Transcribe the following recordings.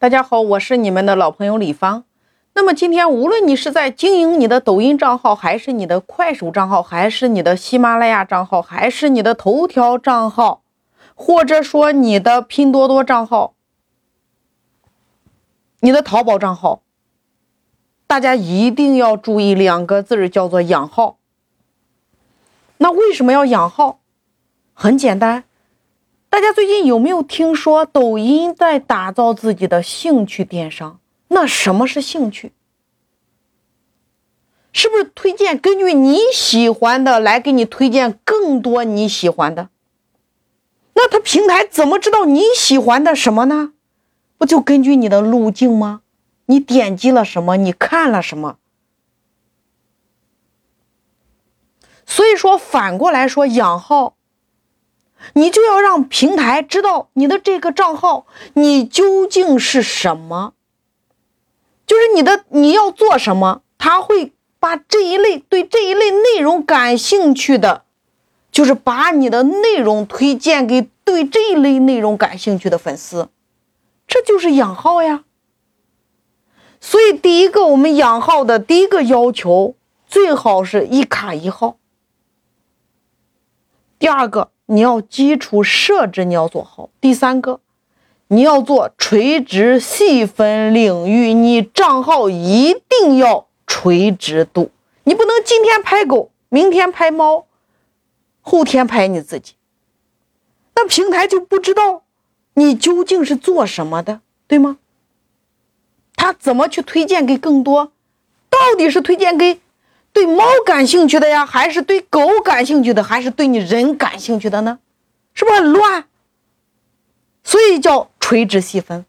大家好，我是你们的老朋友李芳。那么今天，无论你是在经营你的抖音账号，还是你的快手账号，还是你的喜马拉雅账号，还是你的头条账号，或者说你的拼多多账号、你的淘宝账号，大家一定要注意两个字，叫做养号。那为什么要养号？很简单。大家最近有没有听说抖音在打造自己的兴趣电商？那什么是兴趣？是不是推荐根据你喜欢的来给你推荐更多你喜欢的？那他平台怎么知道你喜欢的什么呢？不就根据你的路径吗？你点击了什么？你看了什么？所以说，反过来说，养号。你就要让平台知道你的这个账号你究竟是什么，就是你的你要做什么，他会把这一类对这一类内容感兴趣的，就是把你的内容推荐给对这一类内容感兴趣的粉丝，这就是养号呀。所以第一个我们养号的第一个要求，最好是一卡一号。第二个。你要基础设置，你要做好。第三个，你要做垂直细分领域，你账号一定要垂直度，你不能今天拍狗，明天拍猫，后天拍你自己，那平台就不知道你究竟是做什么的，对吗？他怎么去推荐给更多？到底是推荐给？对猫感兴趣的呀，还是对狗感兴趣的，还是对你人感兴趣的呢？是不是很乱？所以叫垂直细分。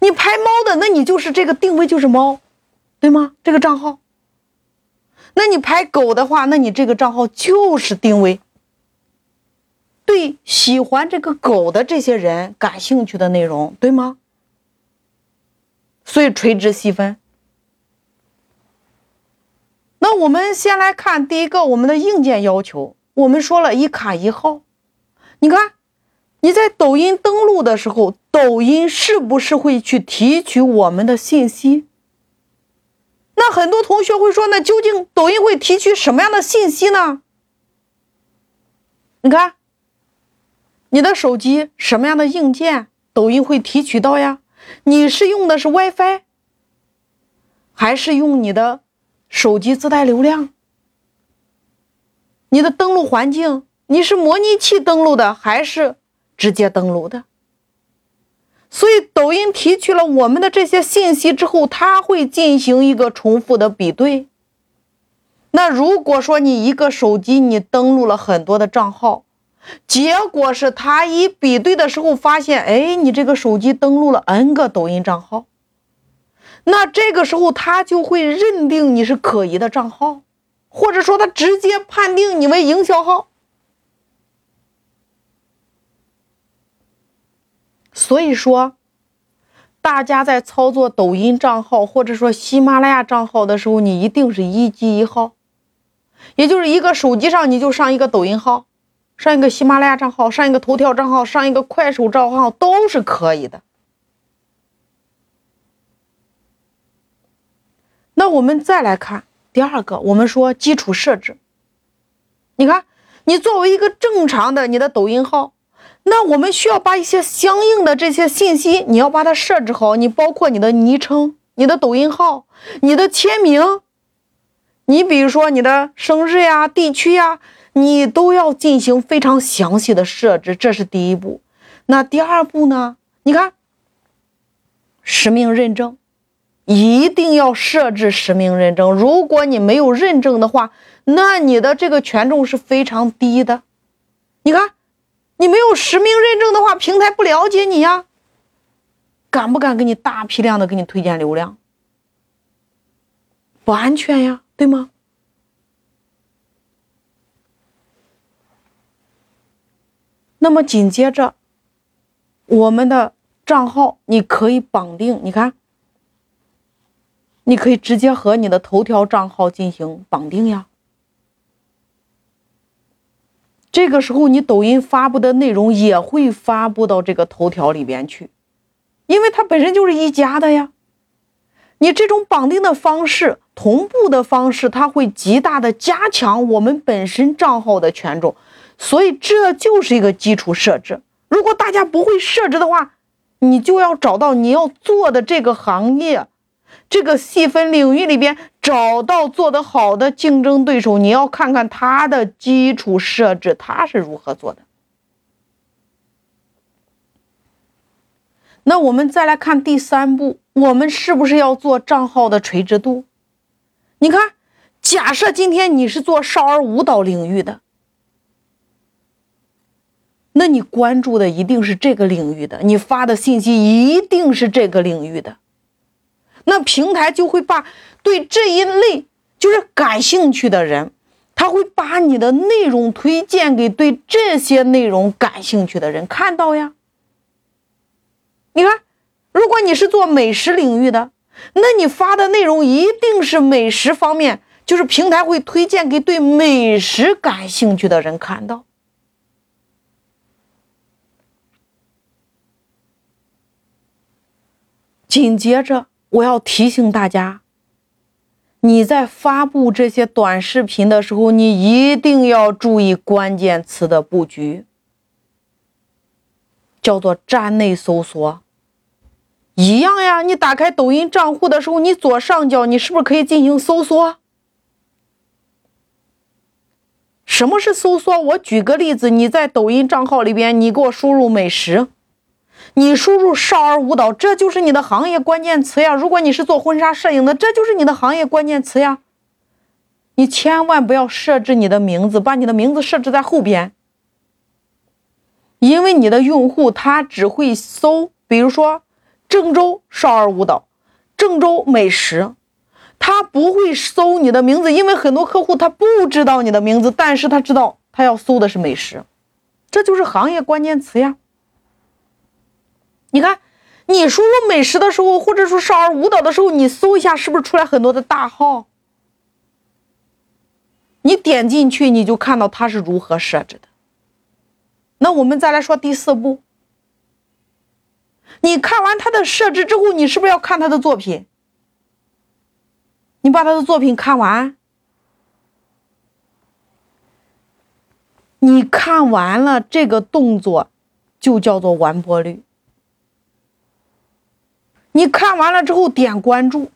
你拍猫的，那你就是这个定位就是猫，对吗？这个账号。那你拍狗的话，那你这个账号就是定位对喜欢这个狗的这些人感兴趣的内容，对吗？所以垂直细分。我们先来看第一个，我们的硬件要求。我们说了一卡一号，你看你在抖音登录的时候，抖音是不是会去提取我们的信息？那很多同学会说，那究竟抖音会提取什么样的信息呢？你看你的手机什么样的硬件，抖音会提取到呀？你是用的是 WiFi，还是用你的？手机自带流量，你的登录环境，你是模拟器登录的还是直接登录的？所以抖音提取了我们的这些信息之后，它会进行一个重复的比对。那如果说你一个手机你登录了很多的账号，结果是它一比对的时候发现，哎，你这个手机登录了 N 个抖音账号。那这个时候，他就会认定你是可疑的账号，或者说他直接判定你为营销号。所以说，大家在操作抖音账号或者说喜马拉雅账号的时候，你一定是一机一号，也就是一个手机上你就上一个抖音号，上一个喜马拉雅账号，上一个头条账号，上一个快手账号都是可以的。那我们再来看第二个，我们说基础设置。你看，你作为一个正常的你的抖音号，那我们需要把一些相应的这些信息，你要把它设置好。你包括你的昵称、你的抖音号、你的签名，你比如说你的生日呀、地区呀，你都要进行非常详细的设置，这是第一步。那第二步呢？你看，实名认证。一定要设置实名认证。如果你没有认证的话，那你的这个权重是非常低的。你看，你没有实名认证的话，平台不了解你呀，敢不敢给你大批量的给你推荐流量？不安全呀，对吗？那么紧接着，我们的账号你可以绑定，你看。你可以直接和你的头条账号进行绑定呀。这个时候，你抖音发布的内容也会发布到这个头条里边去。因为它本身就是一家的呀。你这种绑定的方式、同步的方式，它会极大的加强我们本身账号的权重，所以这就是一个基础设置。如果大家不会设置的话，你就要找到你要做的这个行业。这个细分领域里边找到做得好的竞争对手，你要看看他的基础设置他是如何做的。那我们再来看第三步，我们是不是要做账号的垂直度？你看，假设今天你是做少儿舞蹈领域的，那你关注的一定是这个领域的，你发的信息一定是这个领域的。那平台就会把对这一类就是感兴趣的人，他会把你的内容推荐给对这些内容感兴趣的人看到呀。你看，如果你是做美食领域的，那你发的内容一定是美食方面，就是平台会推荐给对美食感兴趣的人看到。紧接着。我要提醒大家，你在发布这些短视频的时候，你一定要注意关键词的布局，叫做站内搜索。一样呀，你打开抖音账户的时候，你左上角你是不是可以进行搜索？什么是搜索？我举个例子，你在抖音账号里边，你给我输入美食。你输入少儿舞蹈，这就是你的行业关键词呀。如果你是做婚纱摄影的，这就是你的行业关键词呀。你千万不要设置你的名字，把你的名字设置在后边，因为你的用户他只会搜，比如说郑州少儿舞蹈、郑州美食，他不会搜你的名字，因为很多客户他不知道你的名字，但是他知道他要搜的是美食，这就是行业关键词呀。你看，你输入美食的时候，或者说少儿舞蹈的时候，你搜一下，是不是出来很多的大号？你点进去，你就看到它是如何设置的。那我们再来说第四步。你看完它的设置之后，你是不是要看他的作品？你把他的作品看完，你看完了这个动作，就叫做完播率。你看完了之后点关注，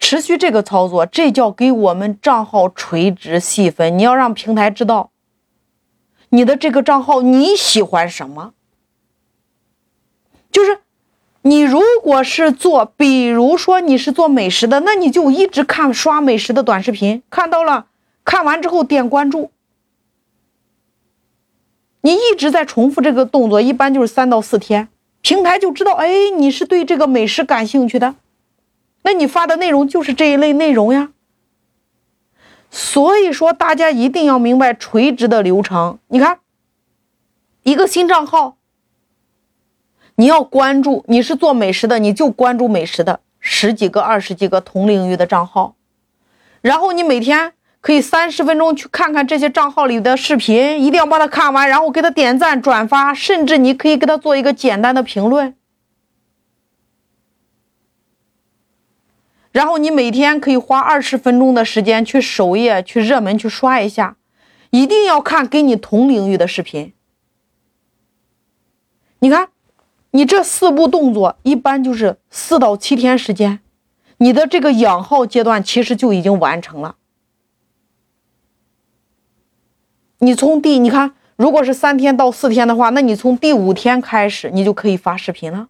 持续这个操作，这叫给我们账号垂直细分。你要让平台知道你的这个账号你喜欢什么。就是你如果是做，比如说你是做美食的，那你就一直看刷美食的短视频，看到了，看完之后点关注，你一直在重复这个动作，一般就是三到四天。平台就知道，哎，你是对这个美食感兴趣的，那你发的内容就是这一类内容呀。所以说，大家一定要明白垂直的流程。你看，一个新账号，你要关注，你是做美食的，你就关注美食的十几个、二十几个同领域的账号，然后你每天。可以三十分钟去看看这些账号里的视频，一定要把它看完，然后给他点赞、转发，甚至你可以给他做一个简单的评论。然后你每天可以花二十分钟的时间去首页、去热门去刷一下，一定要看跟你同领域的视频。你看，你这四步动作一般就是四到七天时间，你的这个养号阶段其实就已经完成了。你从第，你看，如果是三天到四天的话，那你从第五天开始，你就可以发视频了。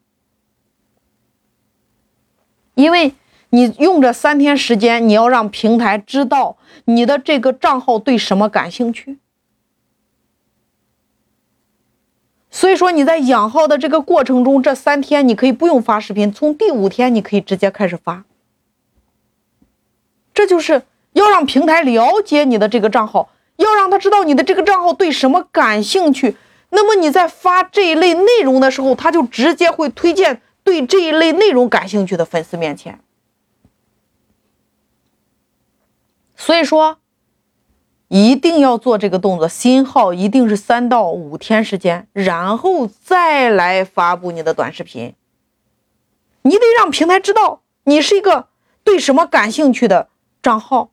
因为你用这三天时间，你要让平台知道你的这个账号对什么感兴趣。所以说你在养号的这个过程中，这三天你可以不用发视频，从第五天你可以直接开始发。这就是要让平台了解你的这个账号。要让他知道你的这个账号对什么感兴趣，那么你在发这一类内容的时候，他就直接会推荐对这一类内容感兴趣的粉丝面前。所以说，一定要做这个动作，新号一定是三到五天时间，然后再来发布你的短视频。你得让平台知道你是一个对什么感兴趣的账号，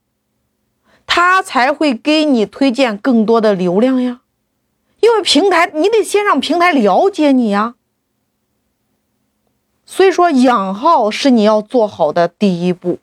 他才会给你推荐更多的流量呀。因为平台，你得先让平台了解你呀。所以说，养号是你要做好的第一步。